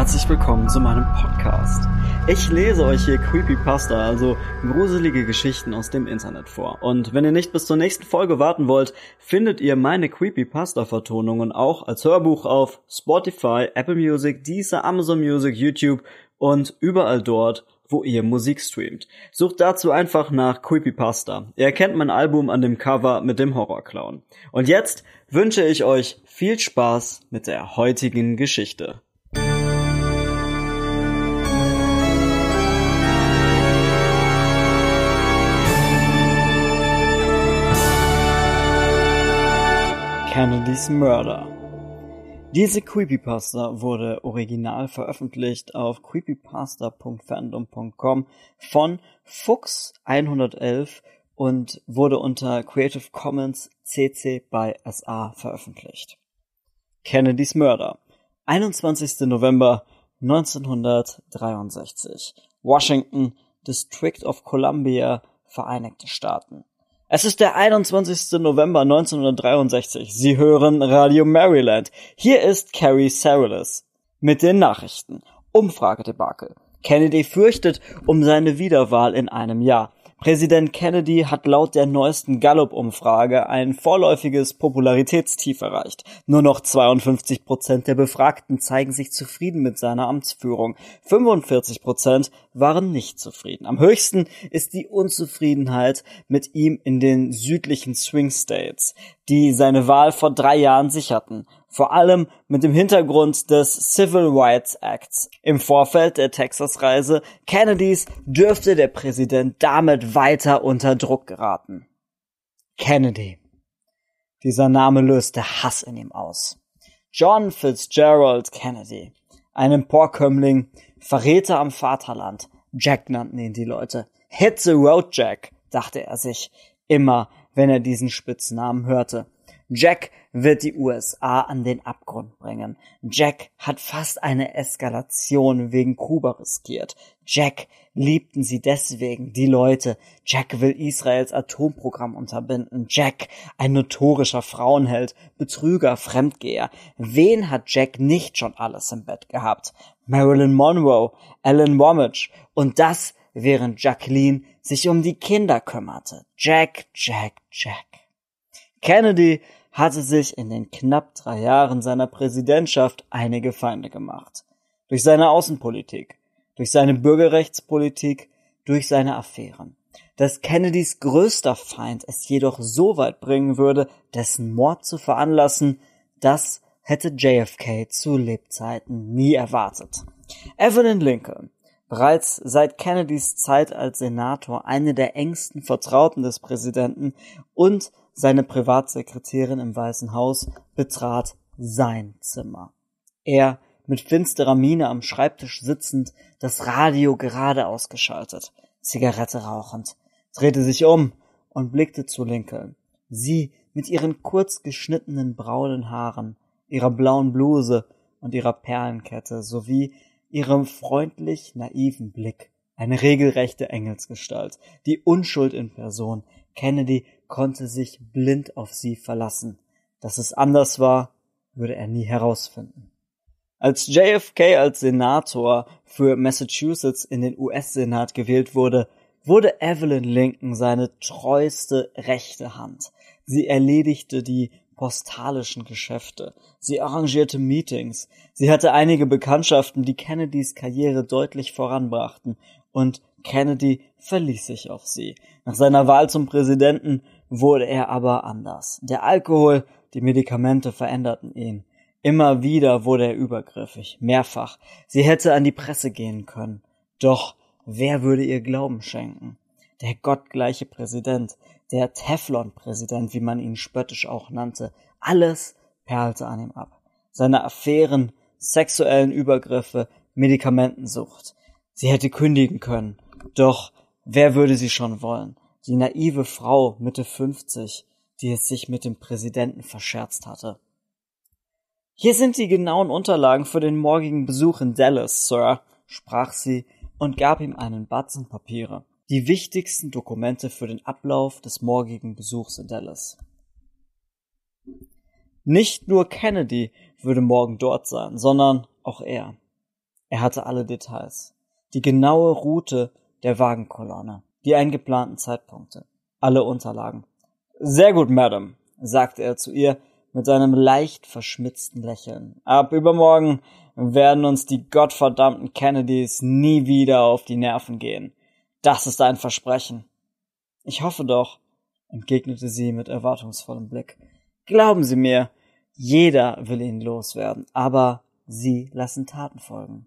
Herzlich willkommen zu meinem Podcast. Ich lese euch hier Creepypasta, also gruselige Geschichten aus dem Internet vor. Und wenn ihr nicht bis zur nächsten Folge warten wollt, findet ihr meine Creepypasta-Vertonungen auch als Hörbuch auf Spotify, Apple Music, Deezer, Amazon Music, YouTube und überall dort, wo ihr Musik streamt. Sucht dazu einfach nach Creepypasta. Ihr erkennt mein Album an dem Cover mit dem Horrorclown. Und jetzt wünsche ich euch viel Spaß mit der heutigen Geschichte. Kennedys Murder. Diese Creepypasta wurde original veröffentlicht auf creepypasta.fandom.com von Fuchs 111 und wurde unter Creative Commons CC by SA veröffentlicht. Kennedys Murder. 21. November 1963. Washington, District of Columbia, Vereinigte Staaten. Es ist der 21. November 1963. Sie hören Radio Maryland. Hier ist Carrie Cerilis mit den Nachrichten. Umfragedebakel. Kennedy fürchtet um seine Wiederwahl in einem Jahr. Präsident Kennedy hat laut der neuesten Gallup-Umfrage ein vorläufiges Popularitätstief erreicht. Nur noch 52 Prozent der Befragten zeigen sich zufrieden mit seiner Amtsführung. 45 Prozent waren nicht zufrieden. Am höchsten ist die Unzufriedenheit mit ihm in den südlichen Swing States, die seine Wahl vor drei Jahren sicherten vor allem mit dem Hintergrund des Civil Rights Acts. Im Vorfeld der Texas-Reise Kennedys dürfte der Präsident damit weiter unter Druck geraten. Kennedy. Dieser Name löste Hass in ihm aus. John Fitzgerald Kennedy, ein Emporkömmling, Verräter am Vaterland, Jack nannten ihn die Leute. Hit the road, Jack, dachte er sich, immer wenn er diesen Spitznamen hörte. Jack wird die USA an den Abgrund bringen. Jack hat fast eine Eskalation wegen Kuba riskiert. Jack liebten sie deswegen, die Leute. Jack will Israels Atomprogramm unterbinden. Jack, ein notorischer Frauenheld, Betrüger, Fremdgeher. Wen hat Jack nicht schon alles im Bett gehabt? Marilyn Monroe, Alan Wommage. Und das, während Jacqueline sich um die Kinder kümmerte. Jack, Jack, Jack. Kennedy hatte sich in den knapp drei Jahren seiner Präsidentschaft einige Feinde gemacht. Durch seine Außenpolitik, durch seine Bürgerrechtspolitik, durch seine Affären. Dass Kennedys größter Feind es jedoch so weit bringen würde, dessen Mord zu veranlassen, das hätte JFK zu Lebzeiten nie erwartet. Evelyn Lincoln, bereits seit Kennedys Zeit als Senator eine der engsten Vertrauten des Präsidenten und seine Privatsekretärin im Weißen Haus betrat sein Zimmer. Er, mit finsterer Miene am Schreibtisch sitzend, das Radio gerade ausgeschaltet, Zigarette rauchend, drehte sich um und blickte zu Lincoln. Sie mit ihren kurz geschnittenen braunen Haaren, ihrer blauen Bluse und ihrer Perlenkette sowie ihrem freundlich naiven Blick, eine regelrechte Engelsgestalt, die Unschuld in Person. Kennedy konnte sich blind auf sie verlassen. Dass es anders war, würde er nie herausfinden. Als JFK als Senator für Massachusetts in den US-Senat gewählt wurde, wurde Evelyn Lincoln seine treueste rechte Hand. Sie erledigte die postalischen Geschäfte. Sie arrangierte Meetings. Sie hatte einige Bekanntschaften, die Kennedys Karriere deutlich voranbrachten. Und Kennedy verließ sich auf sie. Nach seiner Wahl zum Präsidenten wurde er aber anders. Der Alkohol, die Medikamente veränderten ihn. Immer wieder wurde er übergriffig, mehrfach. Sie hätte an die Presse gehen können. Doch wer würde ihr Glauben schenken? Der gottgleiche Präsident, der Teflon-Präsident, wie man ihn spöttisch auch nannte, alles perlte an ihm ab. Seine Affären, sexuellen Übergriffe, Medikamentensucht. Sie hätte kündigen können. Doch wer würde sie schon wollen? die naive Frau Mitte 50, die es sich mit dem Präsidenten verscherzt hatte. Hier sind die genauen Unterlagen für den morgigen Besuch in Dallas, Sir, sprach sie und gab ihm einen Batzen Papiere. Die wichtigsten Dokumente für den Ablauf des morgigen Besuchs in Dallas. Nicht nur Kennedy würde morgen dort sein, sondern auch er. Er hatte alle Details. Die genaue Route der Wagenkolonne, die eingeplanten Zeitpunkte, alle Unterlagen. Sehr gut, Madam, sagte er zu ihr mit seinem leicht verschmitzten Lächeln. Ab übermorgen werden uns die gottverdammten Kennedys nie wieder auf die Nerven gehen. Das ist ein Versprechen. Ich hoffe doch, entgegnete sie mit erwartungsvollem Blick. Glauben Sie mir, jeder will ihn loswerden, aber Sie lassen Taten folgen.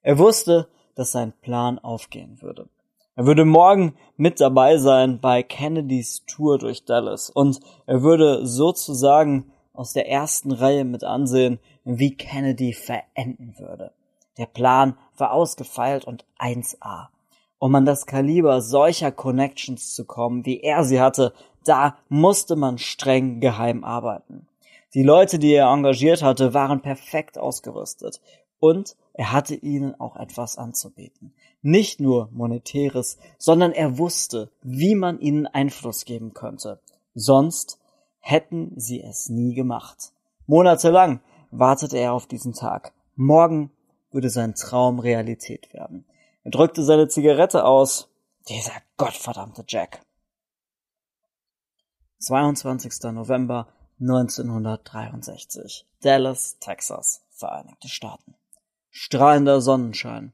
Er wusste, dass sein Plan aufgehen würde. Er würde morgen mit dabei sein bei Kennedys Tour durch Dallas und er würde sozusagen aus der ersten Reihe mit ansehen, wie Kennedy verenden würde. Der Plan war ausgefeilt und 1A. Um an das Kaliber solcher Connections zu kommen, wie er sie hatte, da musste man streng geheim arbeiten. Die Leute, die er engagiert hatte, waren perfekt ausgerüstet und er hatte ihnen auch etwas anzubieten. Nicht nur monetäres, sondern er wusste, wie man ihnen Einfluss geben könnte. Sonst hätten sie es nie gemacht. Monatelang wartete er auf diesen Tag. Morgen würde sein Traum Realität werden. Er drückte seine Zigarette aus. Dieser gottverdammte Jack. 22. November 1963. Dallas, Texas, Vereinigte Staaten. Strahlender Sonnenschein.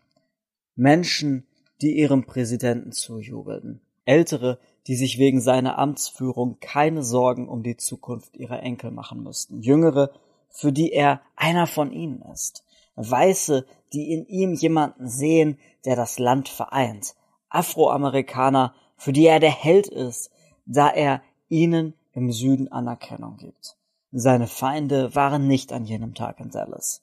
Menschen, die ihrem Präsidenten zujubelten. Ältere, die sich wegen seiner Amtsführung keine Sorgen um die Zukunft ihrer Enkel machen müssten. Jüngere, für die er einer von ihnen ist. Weiße, die in ihm jemanden sehen, der das Land vereint. Afroamerikaner, für die er der Held ist, da er ihnen im Süden Anerkennung gibt. Seine Feinde waren nicht an jenem Tag in Dallas.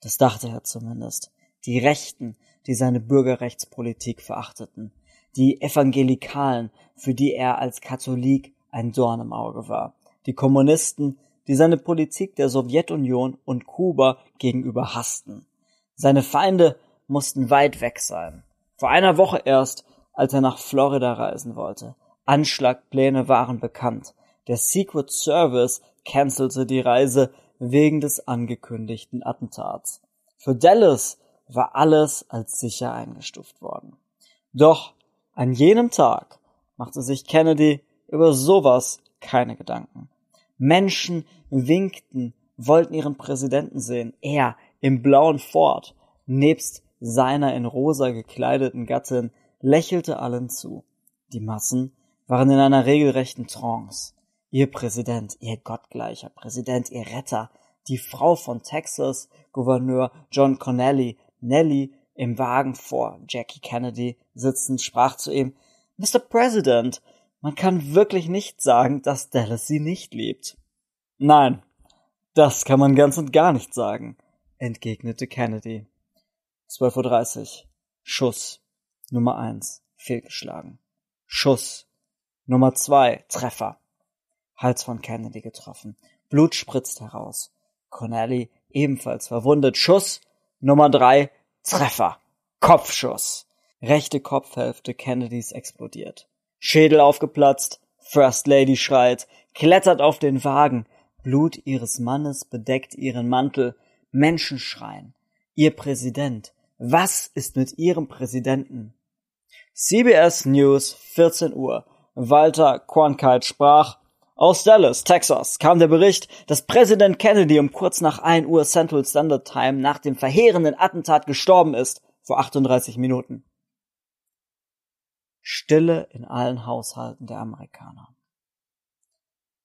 Das dachte er zumindest. Die Rechten, die seine Bürgerrechtspolitik verachteten. Die Evangelikalen, für die er als Katholik ein Dorn im Auge war. Die Kommunisten, die seine Politik der Sowjetunion und Kuba gegenüber hassten. Seine Feinde mussten weit weg sein. Vor einer Woche erst, als er nach Florida reisen wollte. Anschlagpläne waren bekannt. Der Secret Service cancelte die Reise wegen des angekündigten Attentats. Für Dallas war alles als sicher eingestuft worden. Doch an jenem Tag machte sich Kennedy über sowas keine Gedanken. Menschen winkten, wollten ihren Präsidenten sehen. Er im blauen Ford, nebst seiner in rosa gekleideten Gattin, lächelte allen zu. Die Massen waren in einer regelrechten Trance. Ihr Präsident, ihr gottgleicher Präsident, ihr Retter, die Frau von Texas, Gouverneur John Connelly, Nellie, im Wagen vor Jackie Kennedy sitzend, sprach zu ihm, Mr. President, man kann wirklich nicht sagen, dass Dallas sie nicht liebt. Nein, das kann man ganz und gar nicht sagen, entgegnete Kennedy. 12.30 Uhr. Schuss. Nummer eins. Fehlgeschlagen. Schuss. Nummer zwei. Treffer. Hals von Kennedy getroffen. Blut spritzt heraus. Connelly ebenfalls verwundet. Schuss Nummer drei Treffer. Kopfschuss. Rechte Kopfhälfte Kennedys explodiert. Schädel aufgeplatzt. First Lady schreit, klettert auf den Wagen. Blut ihres Mannes bedeckt ihren Mantel. Menschen schreien. Ihr Präsident. Was ist mit ihrem Präsidenten? CBS News, 14 Uhr. Walter Cronkite sprach, aus Dallas, Texas, kam der Bericht, dass Präsident Kennedy um kurz nach 1 Uhr Central Standard Time nach dem verheerenden Attentat gestorben ist, vor 38 Minuten. Stille in allen Haushalten der Amerikaner.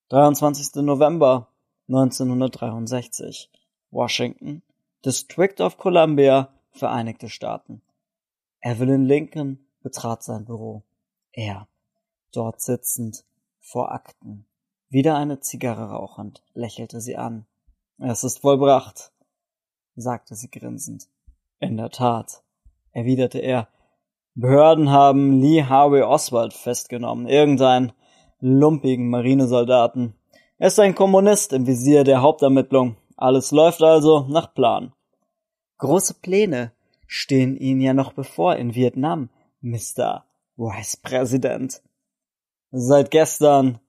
23. November 1963. Washington, District of Columbia, Vereinigte Staaten. Evelyn Lincoln betrat sein Büro. Er, dort sitzend, vor Akten, wieder eine Zigarre rauchend, lächelte sie an. Es ist vollbracht, sagte sie grinsend. In der Tat, erwiderte er. Behörden haben Lee Harvey Oswald festgenommen, irgendein lumpigen Marinesoldaten. Er ist ein Kommunist im Visier der Hauptermittlung. Alles läuft also nach Plan. Große Pläne stehen Ihnen ja noch bevor in Vietnam, Mr. Vice President. Seit gestern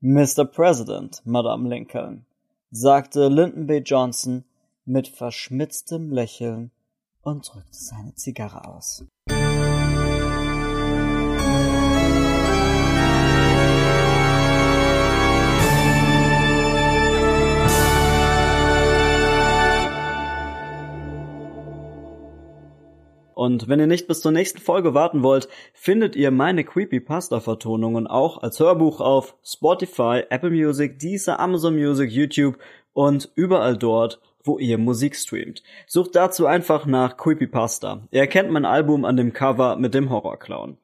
Mr. President, Madame Lincoln, sagte Lyndon B. Johnson mit verschmitztem Lächeln und drückte seine Zigarre aus. Und wenn ihr nicht bis zur nächsten Folge warten wollt, findet ihr meine Creepypasta-Vertonungen auch als Hörbuch auf Spotify, Apple Music, Deezer, Amazon Music, YouTube und überall dort, wo ihr Musik streamt. Sucht dazu einfach nach Creepypasta. Ihr erkennt mein Album an dem Cover mit dem Horrorclown.